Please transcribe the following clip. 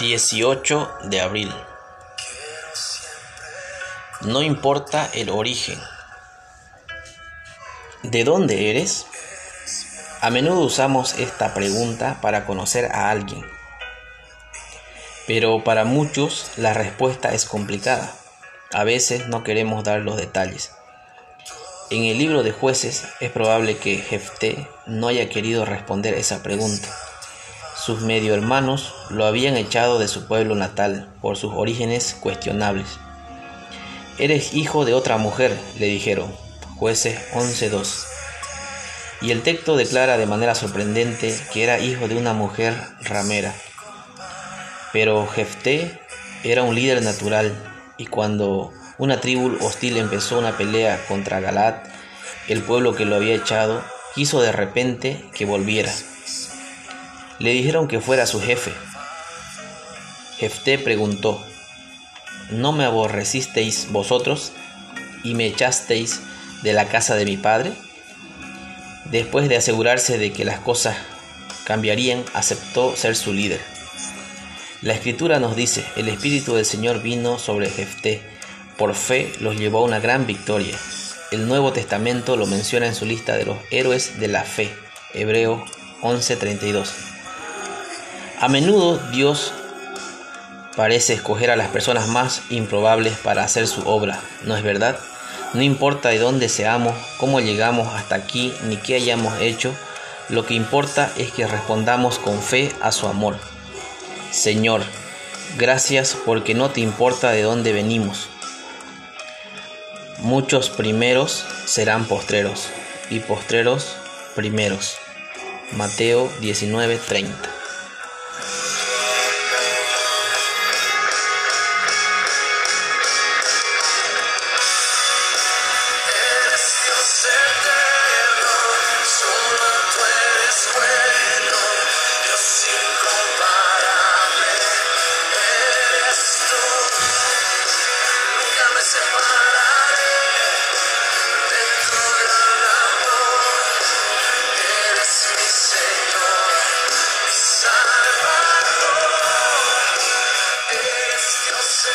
18 de abril. No importa el origen. ¿De dónde eres? A menudo usamos esta pregunta para conocer a alguien, pero para muchos la respuesta es complicada. A veces no queremos dar los detalles. En el libro de jueces es probable que Jefté no haya querido responder esa pregunta sus medio hermanos lo habían echado de su pueblo natal por sus orígenes cuestionables. Eres hijo de otra mujer, le dijeron, jueces 11.2. Y el texto declara de manera sorprendente que era hijo de una mujer ramera. Pero Jefté era un líder natural y cuando una tribu hostil empezó una pelea contra Galat, el pueblo que lo había echado, quiso de repente que volviera. Le dijeron que fuera su jefe. Jefté preguntó, ¿no me aborrecisteis vosotros y me echasteis de la casa de mi padre? Después de asegurarse de que las cosas cambiarían, aceptó ser su líder. La escritura nos dice, el Espíritu del Señor vino sobre Jefté, por fe los llevó a una gran victoria. El Nuevo Testamento lo menciona en su lista de los héroes de la fe, Hebreo 11:32. A menudo Dios parece escoger a las personas más improbables para hacer su obra, ¿no es verdad? No importa de dónde seamos, cómo llegamos hasta aquí, ni qué hayamos hecho, lo que importa es que respondamos con fe a su amor. Señor, gracias porque no te importa de dónde venimos. Muchos primeros serán postreros y postreros primeros. Mateo 19:30